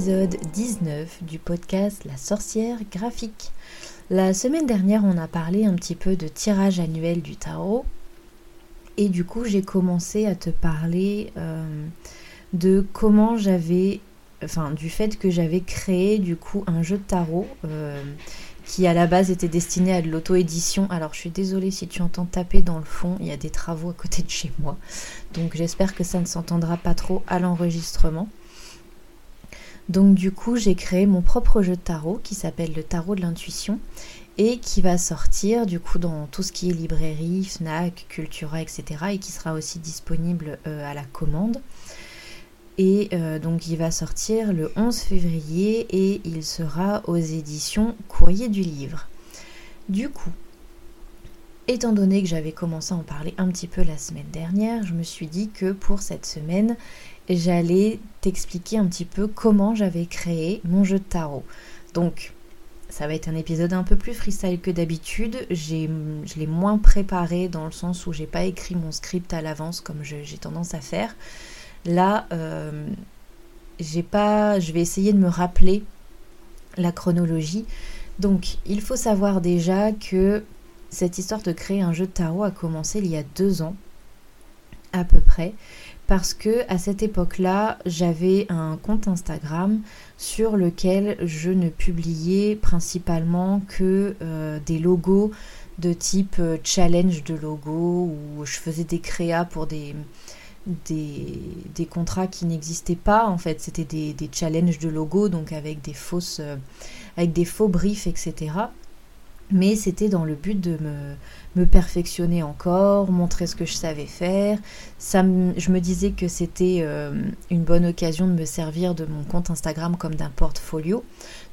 l'épisode 19 du podcast La sorcière graphique. La semaine dernière, on a parlé un petit peu de tirage annuel du tarot. Et du coup, j'ai commencé à te parler euh, de comment j'avais, enfin, du fait que j'avais créé du coup un jeu de tarot euh, qui à la base était destiné à de l'auto-édition. Alors, je suis désolée si tu entends taper dans le fond, il y a des travaux à côté de chez moi. Donc, j'espère que ça ne s'entendra pas trop à l'enregistrement. Donc du coup, j'ai créé mon propre jeu de tarot qui s'appelle le tarot de l'intuition et qui va sortir du coup dans tout ce qui est librairie, Fnac, Cultura, etc. et qui sera aussi disponible euh, à la commande. Et euh, donc il va sortir le 11 février et il sera aux éditions Courrier du Livre. Du coup, étant donné que j'avais commencé à en parler un petit peu la semaine dernière, je me suis dit que pour cette semaine, j'allais t'expliquer un petit peu comment j'avais créé mon jeu de tarot. Donc, ça va être un épisode un peu plus freestyle que d'habitude. je l'ai moins préparé dans le sens où j'ai pas écrit mon script à l'avance comme j'ai tendance à faire. Là, euh, j'ai pas, je vais essayer de me rappeler la chronologie. Donc, il faut savoir déjà que cette histoire de créer un jeu de tarot a commencé il y a deux ans, à peu près parce que à cette époque-là, j'avais un compte Instagram sur lequel je ne publiais principalement que euh, des logos de type euh, challenge de logo où je faisais des créas pour des, contrats qui n'existaient pas en fait. C'était des, des, challenges de logo donc avec des fausses euh, avec des faux briefs etc mais c'était dans le but de me, perfectionner encore, montrer ce que je savais faire. Ça je me disais que c'était euh, une bonne occasion de me servir de mon compte Instagram comme d'un portfolio.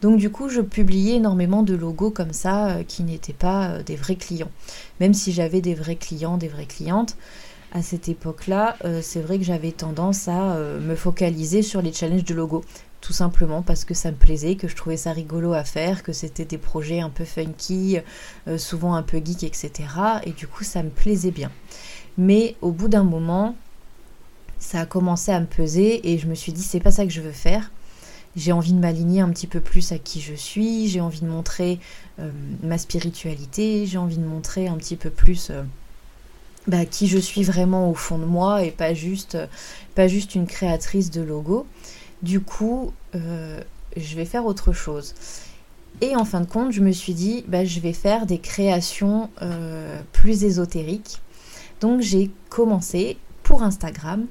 Donc du coup, je publiais énormément de logos comme ça euh, qui n'étaient pas euh, des vrais clients. Même si j'avais des vrais clients, des vraies clientes, à cette époque-là, c'est vrai que j'avais tendance à me focaliser sur les challenges de logos tout simplement parce que ça me plaisait, que je trouvais ça rigolo à faire, que c'était des projets un peu funky, euh, souvent un peu geek, etc. Et du coup, ça me plaisait bien. Mais au bout d'un moment, ça a commencé à me peser et je me suis dit, c'est pas ça que je veux faire. J'ai envie de m'aligner un petit peu plus à qui je suis, j'ai envie de montrer euh, ma spiritualité, j'ai envie de montrer un petit peu plus euh, bah, qui je suis vraiment au fond de moi et pas juste, pas juste une créatrice de logo. Du coup, euh, je vais faire autre chose. Et en fin de compte, je me suis dit, bah, je vais faire des créations euh, plus ésotériques. Donc j'ai commencé pour Instagram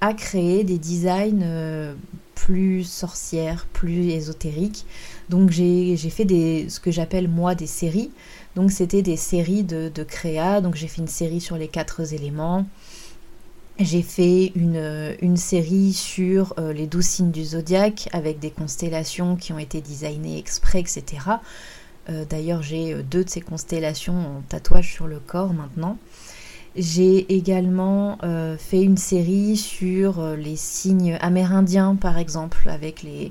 à créer des designs euh, plus sorcières, plus ésotériques. Donc j'ai fait des, ce que j'appelle moi des séries. Donc c'était des séries de, de créa. Donc j'ai fait une série sur les quatre éléments. J'ai fait une, une, série sur euh, les douze signes du zodiaque avec des constellations qui ont été designées exprès, etc. Euh, d'ailleurs, j'ai euh, deux de ces constellations en tatouage sur le corps maintenant. J'ai également fait une série sur les signes amérindiens, par exemple, avec les,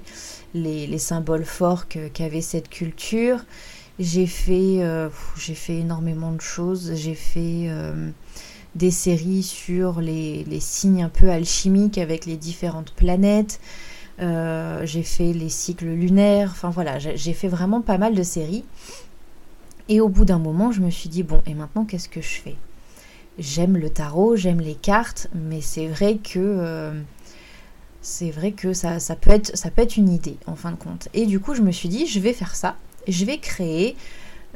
les, les symboles forts qu'avait cette culture. J'ai fait, fait énormément de choses. J'ai fait des séries sur les, signes un peu alchimiques avec les différentes planètes. Euh, j'ai fait les cycles lunaires. Enfin voilà, j'ai fait vraiment pas mal de séries. Et au bout d'un moment, je me suis dit, bon, et maintenant, qu'est-ce que je fais? J'aime le tarot, j'aime les cartes, mais c'est vrai que... Euh, c'est vrai que ça, ça, peut être, ça peut être une idée en fin de compte. Et du coup, je me suis dit, je vais faire ça. Je vais créer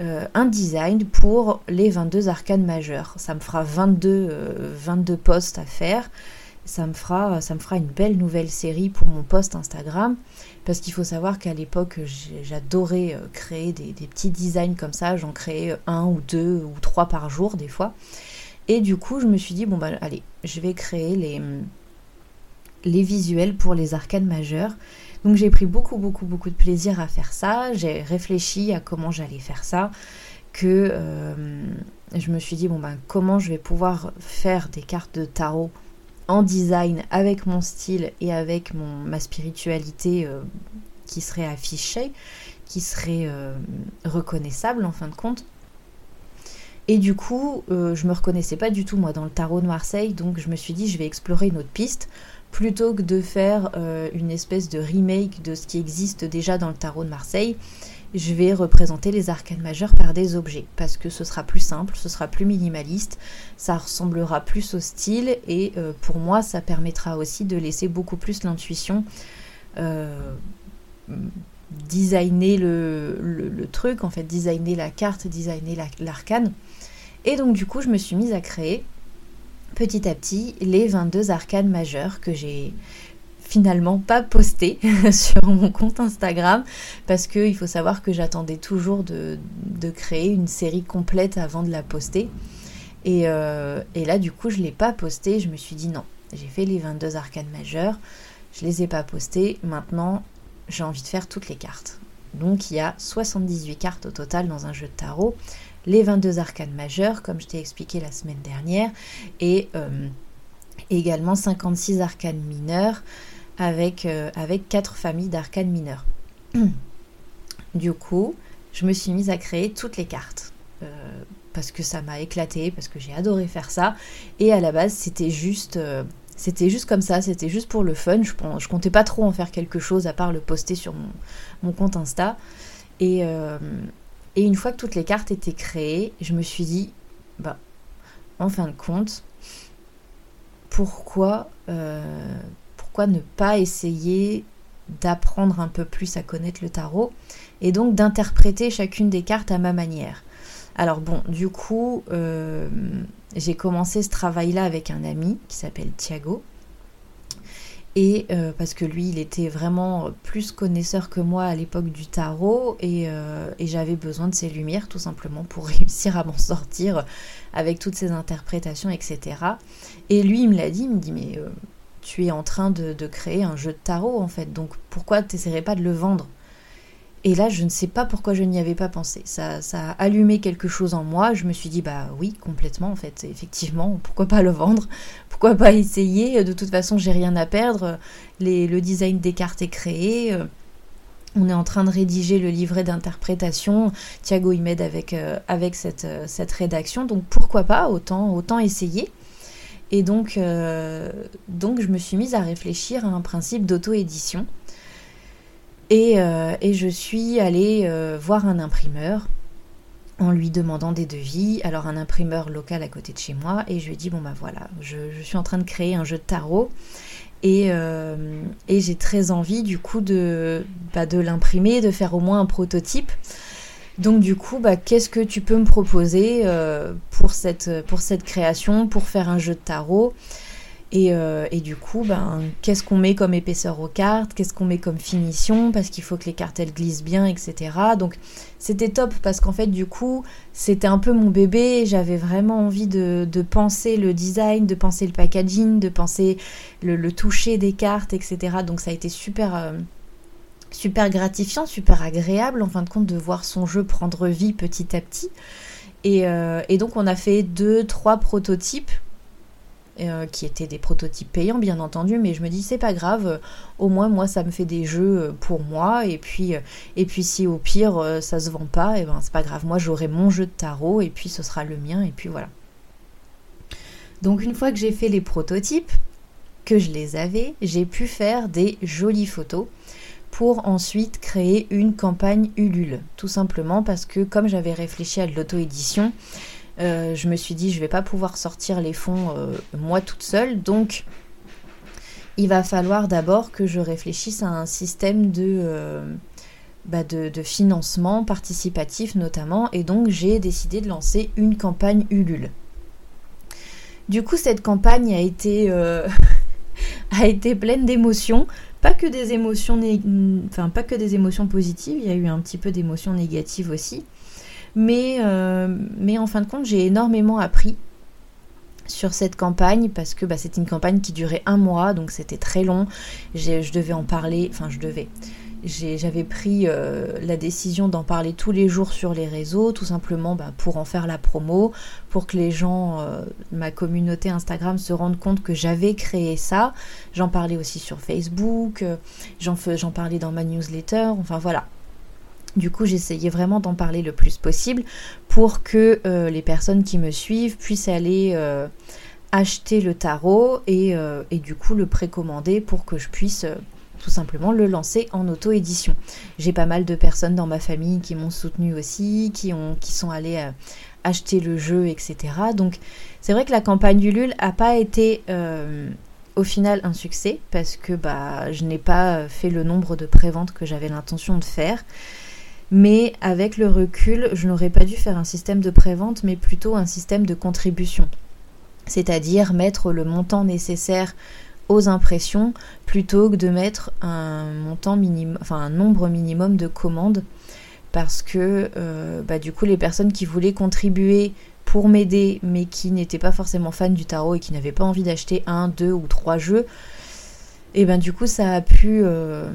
euh, un design pour les 22 arcanes majeures. Ça me fera 22, 22 euh, posts à faire. Ça me, fera, ça me fera une belle nouvelle série pour mon post Instagram. Parce qu'il faut savoir qu'à l'époque, j'adorais euh, créer des, petits designs comme ça. J'en créais un ou deux ou trois par jour des fois. Et du coup, je me suis dit, bon bah allez, je vais créer les, les visuels pour les arcanes majeures. Donc j'ai pris beaucoup, beaucoup, beaucoup de plaisir à faire ça. J'ai réfléchi à comment j'allais faire ça. Que euh, je me suis dit, bon ben, comment je vais pouvoir faire des cartes de tarot en design avec mon style et avec mon, ma spiritualité euh, qui serait affichée, qui serait euh, reconnaissable en fin de compte. Et du coup, euh, je me reconnaissais pas du tout moi dans le tarot de Marseille, donc je me suis dit je vais explorer une autre piste plutôt que de faire euh, une espèce de remake de ce qui existe déjà dans le tarot de Marseille. Je vais représenter les arcanes majeures par des objets parce que ce sera plus simple, ce sera plus minimaliste, ça ressemblera plus au style et euh, pour moi ça permettra aussi de laisser beaucoup plus l'intuition designer le, le, truc, en fait, designer la carte, designer l'arcane. Et donc du coup, je me suis mise à créer petit à petit les 22 arcanes majeures que j'ai finalement pas posté sur mon compte Instagram parce qu'il faut savoir que j'attendais toujours de, créer une série complète avant de la poster. Et, euh, là, du coup, je ne l'ai pas posté. Je me suis dit non, j'ai fait les 22 arcanes majeures, je les ai pas postées. Maintenant, j'ai envie de faire toutes les cartes. Donc il y a 78 cartes au total dans un jeu de tarot, les 22 arcanes majeures, comme je t'ai expliqué la semaine dernière, et euh, également 56 arcanes mineures avec, euh, avec 4 familles d'arcanes mineures. du coup, je me suis mise à créer toutes les cartes. Euh, parce que ça m'a éclaté, parce que j'ai adoré faire ça. Et à la base, c'était juste c'était juste comme ça, c'était juste pour le fun. Je, je comptais pas trop en faire quelque chose à part le poster sur mon, compte Insta. Euh, et, une fois que toutes les cartes étaient créées, je me suis dit, bah, en fin de compte, pourquoi, euh, pourquoi ne pas essayer d'apprendre un peu plus à connaître le tarot et donc d'interpréter chacune des cartes à ma manière. Alors bon, du coup, euh, j'ai commencé ce travail-là avec un ami qui s'appelle Thiago. Et euh, parce que lui, il était vraiment plus connaisseur que moi à l'époque du tarot euh, et, j'avais besoin de ses lumières tout simplement pour réussir à m'en sortir avec toutes ces interprétations, etc. Et lui, il me l'a dit, il me dit mais euh, tu es en train de, de, créer un jeu de tarot en fait, donc pourquoi tu pas de le vendre? Et là, je ne sais pas pourquoi je n'y avais pas pensé. Ça, ça, a allumé quelque chose en moi. Je me suis dit, bah oui, complètement, en fait, effectivement, pourquoi pas le vendre? Pourquoi pas essayer? De toute façon, j'ai rien à perdre. le design des cartes est créé. On est en train de rédiger le livret d'interprétation. Thiago y m'aide avec, euh, avec cette, euh, cette, rédaction. Donc pourquoi pas? Autant, autant essayer. Et donc, euh, donc, je me suis mise à réfléchir à un principe d'auto-édition. Euh, et, je suis allée euh, voir un imprimeur en lui demandant des devis. Alors un imprimeur local à côté de chez moi. Et je lui ai dit, bon bah voilà, je, suis en train de créer un jeu de tarot. Et, euh, j'ai très envie du coup de, bah, de l'imprimer, de faire au moins un prototype. Donc du coup, bah, qu'est-ce que tu peux me proposer pour cette création, pour faire un jeu de tarot? Euh, et, du coup, ben, qu'est-ce qu'on met comme épaisseur aux cartes, qu'est-ce qu'on met comme finition, parce qu'il faut que les cartes glissent bien, etc. Donc c'était top parce qu'en fait, du coup, c'était un peu mon bébé. J'avais vraiment envie de, penser le design, de penser le packaging, de penser le, toucher des cartes, etc. Donc ça a été super. Euh, super gratifiant, super agréable en fin de compte de voir son jeu prendre vie petit à petit. Et, euh, et donc on a fait deux, trois prototypes euh, qui étaient des prototypes payants bien entendu, mais je me dis c'est pas grave, au moins moi ça me fait des jeux euh, pour moi, et puis, euh, et puis si au pire ça se vend pas, et ben c'est pas grave, moi j'aurai mon jeu de tarot, et puis ce sera le mien, et puis voilà. Donc une fois que j'ai fait les prototypes, que je les avais, j'ai pu faire des jolies photos pour ensuite créer une campagne Ulule. Tout simplement parce que comme j'avais réfléchi à l'auto-édition, euh, je me suis dit, je vais pas pouvoir sortir les fonds euh, moi toute seule, donc il va falloir d'abord que je réfléchisse à un système de, euh, bah, de, financement participatif notamment, et donc j'ai décidé de lancer une campagne Ulule. Du coup, cette campagne a été, a été pleine d'émotions, pas que des émotions, enfin pas que des émotions positives, il y a eu un petit peu d'émotions négatives aussi. Mais, euh, mais en fin de compte, j'ai énormément appris sur cette campagne parce que bah, c'était une campagne qui durait un mois, donc c'était très long. Je devais en parler, enfin je devais. J'avais pris euh, la décision d'en parler tous les jours sur les réseaux, tout simplement bah, pour en faire la promo, pour que les gens, euh, ma communauté Instagram, se rendent compte que j'avais créé ça. J'en parlais aussi sur Facebook, j'en parlais dans ma newsletter, enfin voilà. Du coup, j'essayais vraiment d'en parler le plus possible pour que les personnes qui me suivent puissent aller acheter le tarot et, et, du coup le précommander pour que je puisse tout simplement le lancer en auto-édition. J'ai pas mal de personnes dans ma famille qui m'ont soutenu aussi, qui, ont, qui sont allées euh, acheter le jeu, etc. Donc c'est vrai que la campagne du LUL a pas été euh, au final un succès parce que bah, je n'ai pas fait le nombre de préventes que j'avais l'intention de faire. Mais avec le recul, je n'aurais pas dû faire un système de prévente, mais plutôt un système de contribution. C'est-à-dire mettre le montant nécessaire aux impressions plutôt que de mettre un montant minimum, enfin un nombre minimum de commandes parce que euh, bah, du coup les personnes qui voulaient contribuer pour m'aider mais qui n'étaient pas forcément fans du tarot et qui n'avaient pas envie d'acheter un, deux ou trois jeux, et ben du coup ça a pu euh,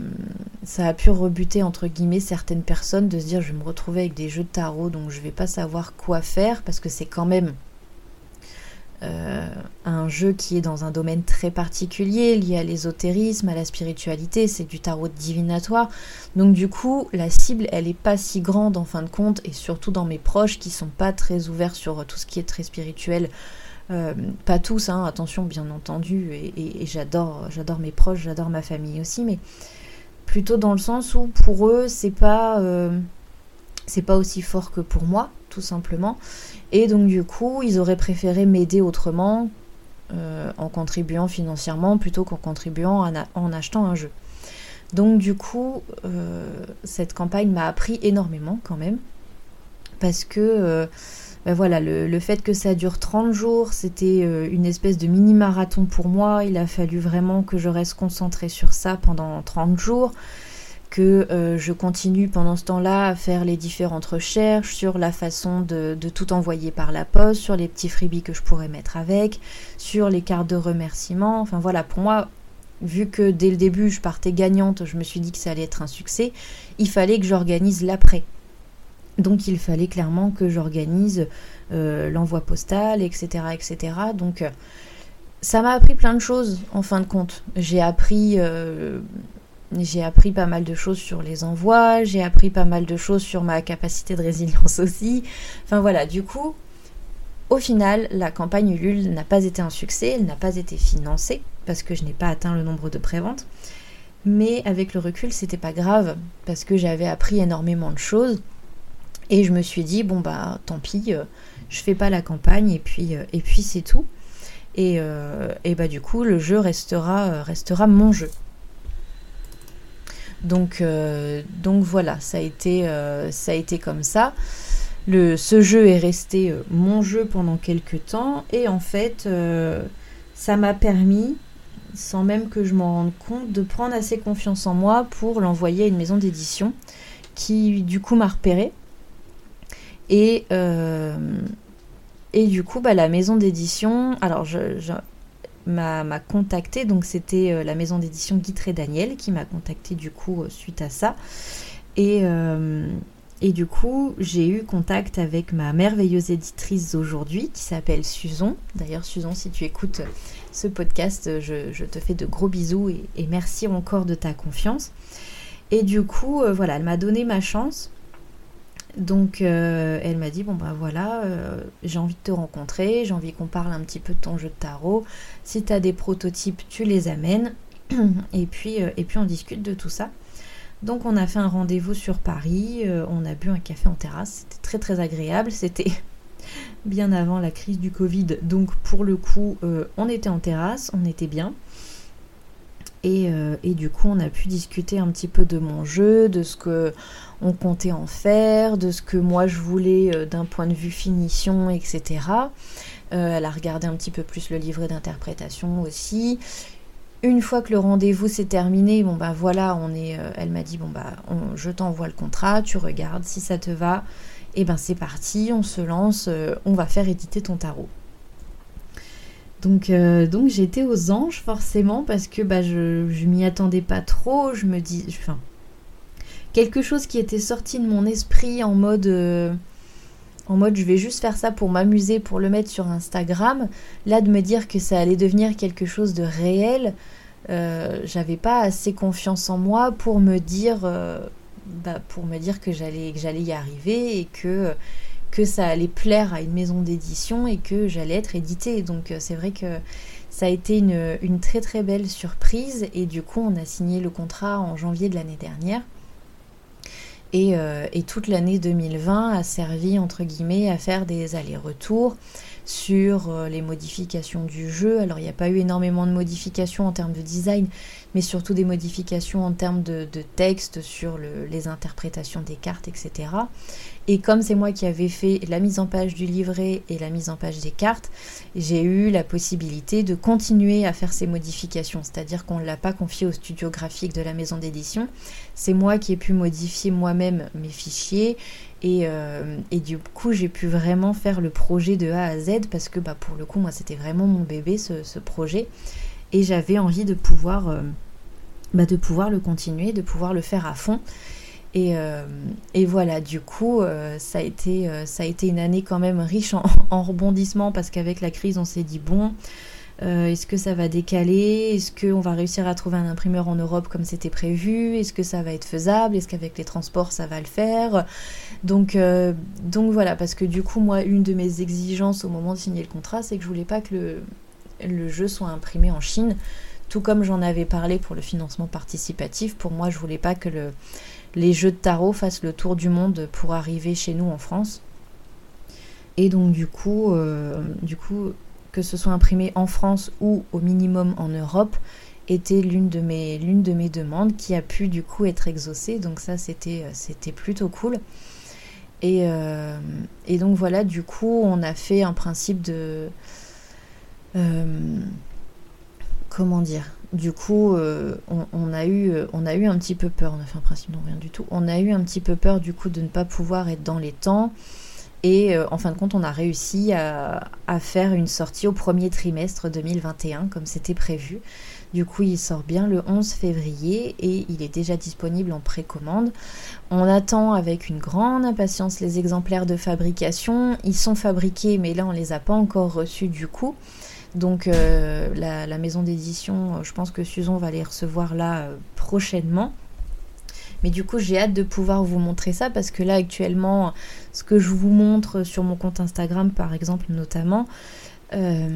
ça a pu rebuter entre guillemets certaines personnes de se dire je vais me retrouver avec des jeux de tarot donc je vais pas savoir quoi faire parce que c'est quand même euh, un jeu qui est dans un domaine très particulier, lié à l'ésotérisme, à la spiritualité, c'est du tarot divinatoire. Donc du coup, la cible, elle n'est pas si grande en fin de compte, et surtout dans mes proches qui sont pas très ouverts sur tout ce qui est très spirituel. Euh, pas tous, hein, attention bien entendu, et, j'adore, j'adore mes proches, j'adore ma famille aussi, mais plutôt dans le sens où pour eux, c'est pas, euh, c'est pas aussi fort que pour moi, tout simplement. Et donc du coup, ils auraient préféré m'aider autrement, euh, en contribuant financièrement, plutôt qu'en contribuant en, achetant un jeu. Donc du coup, cette campagne m'a appris énormément quand même, parce que ben voilà, le, fait que ça dure 30 jours, c'était une espèce de mini-marathon pour moi, il a fallu vraiment que je reste concentrée sur ça pendant 30 jours que euh, je continue pendant ce temps-là à faire les différentes recherches sur la façon de, tout envoyer par la poste, sur les petits freebies que je pourrais mettre avec, sur les cartes de remerciement. Enfin voilà, pour moi, vu que dès le début je partais gagnante, je me suis dit que ça allait être un succès, il fallait que j'organise l'après. Donc il fallait clairement que j'organise euh, l'envoi postal, etc. etc. Donc euh, ça m'a appris plein de choses en fin de compte. J'ai appris j'ai appris pas mal de choses sur les envois, j'ai appris pas mal de choses sur ma capacité de résilience aussi. Enfin voilà, du coup, au final, la campagne Ulule n'a pas été un succès, elle n'a pas été financée parce que je n'ai pas atteint le nombre de préventes. Mais avec le recul, c'était pas grave parce que j'avais appris énormément de choses et je me suis dit bon bah tant pis, euh, je fais pas la campagne et puis euh, et puis c'est tout. Et, euh, et, bah du coup, le jeu restera restera mon jeu. Donc, donc voilà, ça a été, ça a été comme ça. Le, ce jeu est resté mon jeu pendant quelques temps et en fait, ça m'a permis, sans même que je m'en rende compte, de prendre assez confiance en moi pour l'envoyer à une maison d'édition qui du coup m'a repéré. Et, et du coup, bah, la maison d'édition, alors je, m'a contacté, donc c'était euh, la maison d'édition Guitré Daniel qui m'a contacté du coup euh, suite à ça. Et, euh, du coup, j'ai eu contact avec ma merveilleuse éditrice aujourd'hui qui s'appelle Susan. D'ailleurs, Susan, si tu écoutes ce podcast, je, te fais de gros bisous et, merci encore de ta confiance. Et du coup, voilà, elle m'a donné ma chance donc euh, elle m'a dit bon bah voilà, euh, j'ai envie de te rencontrer, j'ai envie qu'on parle un petit peu de ton jeu de tarot. Si tu as des prototypes, tu les amènes et puis euh, et puis on discute de tout ça. Donc on a fait un rendez-vous sur Paris, on a bu un café en terrasse, c'était très très agréable, c'était bien avant la crise du Covid. Donc pour le coup, on était en terrasse, on était bien. Et, et, du coup, on a pu discuter un petit peu de mon jeu, de ce que on comptait en faire, de ce que moi je voulais euh, d'un point de vue finition, etc. Euh, elle a regardé un petit peu plus le livret d'interprétation aussi. Une fois que le rendez-vous s'est terminé, bon bah voilà, on est, euh, elle m'a dit bon bah je t'envoie le contrat, tu regardes si ça te va, et ben c'est parti, on se lance, on va faire éditer ton tarot. Donc, donc j'étais aux anges forcément parce que bah, je, je m'y attendais pas trop. Je me dis, quelque chose qui était sorti de mon esprit en mode euh, en mode je vais juste faire ça pour m'amuser, pour le mettre sur Instagram, là de me dire que ça allait devenir quelque chose de réel, euh, j'avais pas assez confiance en moi pour me dire euh, bah, pour me dire que j'allais j'allais y arriver et que que ça allait plaire à une maison d'édition et que j'allais être éditée. Donc c'est vrai que ça a été une, très très belle surprise et du coup on a signé le contrat en janvier de l'année dernière. Et, et toute l'année 2020 a servi entre guillemets à faire des allers-retours, sur euh, les modifications du jeu. Alors il n'y a pas eu énormément de modifications en termes de design, mais surtout des modifications en termes de, texte sur les interprétations des cartes, etc. Et comme c'est moi qui avais fait la mise en page du livret et la mise en page des cartes, j'ai eu la possibilité de continuer à faire ces modifications. C'est-à-dire qu'on ne l'a pas confié au studio graphique de la maison d'édition. C'est moi qui ai pu modifier moi-même mes fichiers euh, et, du coup, j'ai pu vraiment faire le projet de A à Z parce que bah, pour le coup, moi, c'était vraiment mon bébé, ce, projet. Et j'avais envie de pouvoir, euh, bah, de pouvoir le continuer, de pouvoir le faire à fond. Et, euh, voilà, du coup, ça, a été, ça une année quand même riche en, en rebondissements parce qu'avec la crise, on s'est dit, bon, euh, est-ce que ça va décaler? Est-ce qu'on va réussir à trouver un imprimeur en Europe comme c'était prévu? Est-ce que ça va être faisable? Est-ce qu'avec les transports ça va le faire? Donc, euh, donc voilà, parce que du coup, moi, une de mes exigences au moment de signer le contrat, c'est que je voulais pas que le, le jeu soit imprimé en Chine. Tout comme j'en avais parlé pour le financement participatif, pour moi, je voulais pas que le, les jeux de tarot fassent le tour du monde pour arriver chez nous en France. Et donc du coup, euh, du coup, que ce soit imprimé en France ou au minimum en Europe, était l'une de mes, demandes qui a pu du coup être exaucée. Donc ça, c'était, plutôt cool. Euh, et, donc voilà, du coup, on a fait un principe de... Euh, comment dire? Du coup, euh, on, a eu, on a eu un petit peu peur, on a fait rien du tout. On a eu un petit peu peur du coup de ne pas pouvoir être dans les temps. Et euh, en fin de compte, on a réussi à, faire une sortie au premier trimestre 2021, comme c'était prévu. Du coup, il sort bien le 11 février et il est déjà disponible en précommande. On attend avec une grande impatience les exemplaires de fabrication. Ils sont fabriqués, mais là, on les a pas encore reçus du coup. Donc, euh, la, maison d'édition, je pense que Susan va les recevoir là euh, prochainement. Mais du coup, j'ai hâte de pouvoir vous montrer ça parce que là, actuellement, ce que je vous montre sur mon compte Instagram, par exemple, notamment, euh,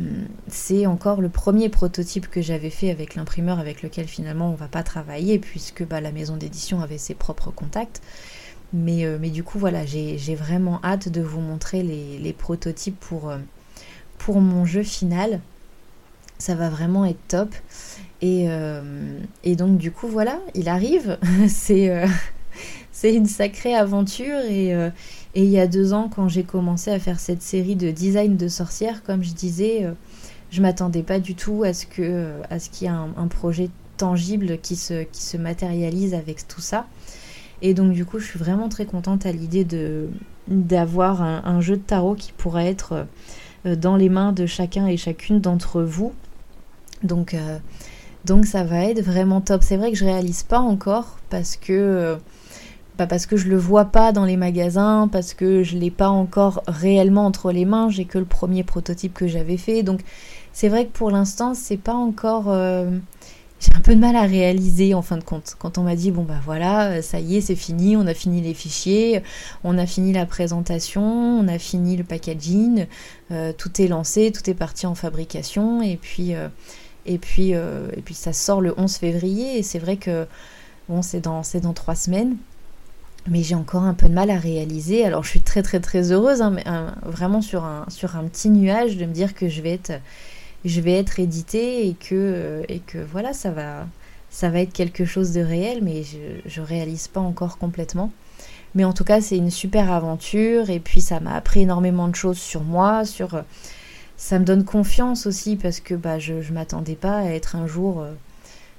c'est encore le premier prototype que j'avais fait avec l'imprimeur avec lequel finalement on va pas travailler puisque bah, la maison d'édition avait ses propres contacts. Mais, euh, du coup, voilà, j'ai vraiment hâte de vous montrer les, prototypes pour, euh, pour mon jeu final. Ça va vraiment être top. Euh, et, donc du coup voilà, il arrive. c'est euh, c'est une sacrée aventure euh, et, il y a deux ans quand j'ai commencé à faire cette série de design de sorcières, comme je disais, je m'attendais pas du tout à ce que à ce qu'il y ait un, projet tangible qui se, qui se matérialise avec tout ça. Et donc du coup, je suis vraiment très contente à l'idée d'avoir un, jeu de tarot qui pourrait être dans les mains de chacun et chacune d'entre vous. Donc donc ça va être vraiment top. C'est vrai que je réalise pas encore parce que euh, bah parce que je le vois pas dans les magasins, parce que je l'ai pas encore réellement entre les mains. J'ai que le premier prototype que j'avais fait. Donc c'est vrai que pour l'instant c'est pas encore. Euh, j'ai un peu de mal à réaliser en fin de compte. Quand on m'a dit bon bah voilà, ça y est, c'est fini, on a fini les fichiers, on a fini la présentation, on a fini le packaging, euh, tout est lancé, tout est parti en fabrication et puis et puis, euh, et puis ça sort le 11 février et c'est vrai que bon, c'est dans, dans trois semaines. Mais j'ai encore un peu de mal à réaliser. Alors je suis très très très heureuse, hein, mais, vraiment sur un, sur un petit nuage de me dire que je vais être, je vais être éditée et que, et que voilà, ça va, ça va être quelque chose de réel, mais je ne réalise pas encore complètement. Mais en tout cas, c'est une super aventure et puis ça m'a appris énormément de choses sur moi, sur ça me donne confiance aussi parce que bah, je ne m'attendais pas à être un jour euh,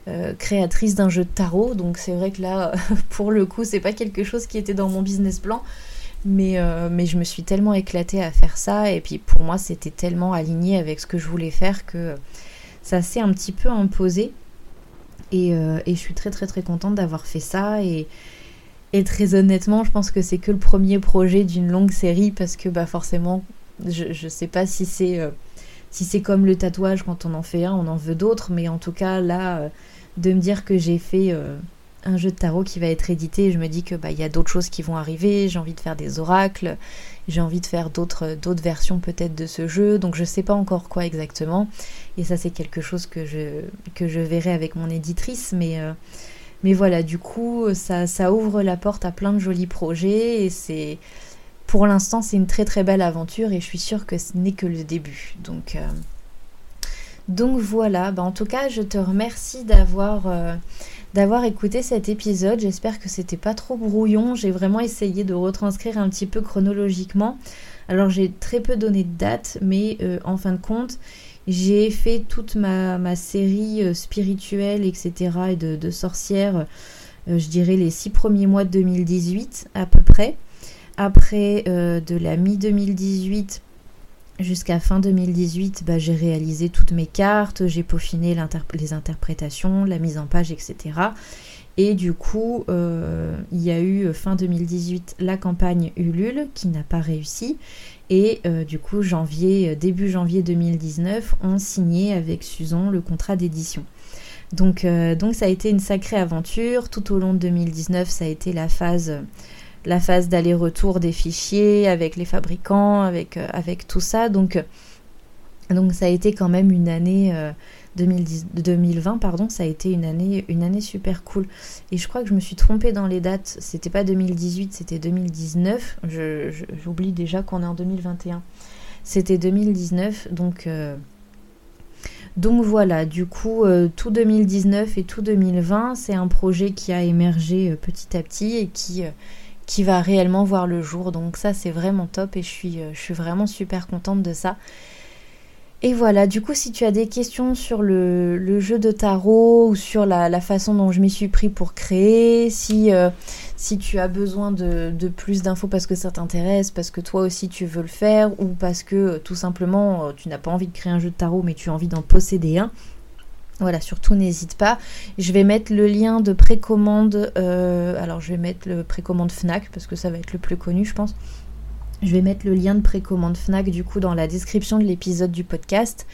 euh, créatrice d'un jeu de tarot. Donc c'est vrai que là, pour le coup, c'est pas quelque chose qui était dans mon business plan. Mais, euh, mais je me suis tellement éclatée à faire ça. Et puis pour moi, c'était tellement aligné avec ce que je voulais faire que ça s'est un petit peu imposé. Et, et, je suis très très très contente d'avoir fait ça. Et, très honnêtement, je pense que c'est que le premier projet d'une longue série parce que bah forcément, je ne sais pas si c'est euh, si c'est comme le tatouage, quand on en fait un, on en veut d'autres, mais en tout cas, là, euh, de me dire que j'ai fait euh, un jeu de tarot qui va être édité. Je me dis que bah il y a d'autres choses qui vont arriver. J'ai envie de faire des oracles. J'ai envie de faire d'autres d'autres versions peut-être de ce jeu. Donc je sais pas encore quoi exactement. Et ça c'est quelque chose que je que je verrai avec mon éditrice. Mais euh, mais voilà, du coup ça ça ouvre la porte à plein de jolis projets et c'est pour l'instant c'est une très très belle aventure et je suis sûre que ce n'est que le début. Donc euh, donc voilà, bah, en tout cas, je te remercie d'avoir euh, d'avoir écouté cet épisode. J'espère que c'était pas trop brouillon. J'ai vraiment essayé de retranscrire un petit peu chronologiquement. Alors j'ai très peu donné de date, mais euh, en fin de compte, j'ai fait toute ma, série euh, spirituelle, etc. et de, de sorcières, je dirais les six premiers mois de 2018 à peu près. Après, de la mi-2018 Jusqu'à fin 2018, bah, j'ai réalisé toutes mes cartes, j'ai peaufiné les interprétations, la mise en page, etc. Et du coup, euh, il y a eu euh, fin 2018 la campagne Ulule qui n'a pas réussi. Et euh, du coup, janvier, début janvier 2019, on signait avec Suzon le contrat d'édition. Donc, donc ça a été une sacrée aventure. Tout au long de 2019, ça a été la phase la phase d'aller-retour des fichiers avec les fabricants, avec, euh, tout ça. Donc, donc ça a été quand même une année 2020, pardon, ça a été une année, super cool. Et je crois que je me suis trompée dans les dates. C'était pas 2018, c'était 2019. J'oublie déjà qu'on est en 2021. C'était 2019, donc. Euh, donc voilà, du coup, euh, tout 2019 et tout 2020, c'est un projet qui a émergé petit à petit et qui, qui va réellement voir le jour. Donc ça c'est vraiment top et je suis, euh, je suis vraiment super contente de ça. Et voilà, du coup si tu as des questions sur le, jeu de tarot ou sur la, façon dont je m'y suis pris pour créer, si, euh, si tu as besoin de, de plus d'infos parce que ça t'intéresse, parce que toi aussi tu veux le faire, ou parce que euh, tout simplement tu n'as pas envie de créer un jeu de tarot mais tu as envie d'en posséder un, voilà, surtout n'hésite pas. Je vais mettre le lien de précommande. Euh, alors, je vais mettre le précommande Fnac parce que ça va être le plus connu, je pense. Je vais mettre le lien de précommande Fnac du coup dans la description de l'épisode du podcast.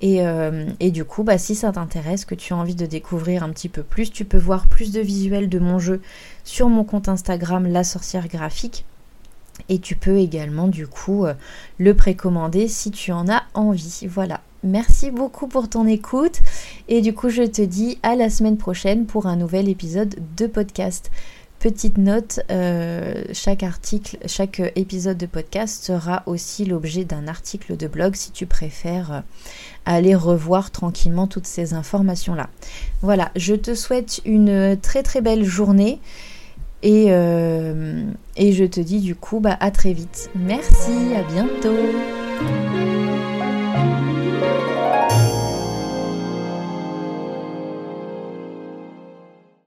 Et, euh, et, du coup, bah, si ça t'intéresse, que tu as envie de découvrir un petit peu plus, tu peux voir plus de visuels de mon jeu sur mon compte Instagram La Sorcière Graphique. Et tu peux également du coup euh, le précommander si tu en as envie. Voilà. Merci beaucoup pour ton écoute et du coup je te dis à la semaine prochaine pour un nouvel épisode de podcast. Petite note, euh, chaque article, chaque épisode de podcast sera aussi l'objet d'un article de blog si tu préfères euh, aller revoir tranquillement toutes ces informations-là. Voilà, je te souhaite une très très belle journée et, euh, et je te dis du coup bah, à très vite. Merci, à bientôt.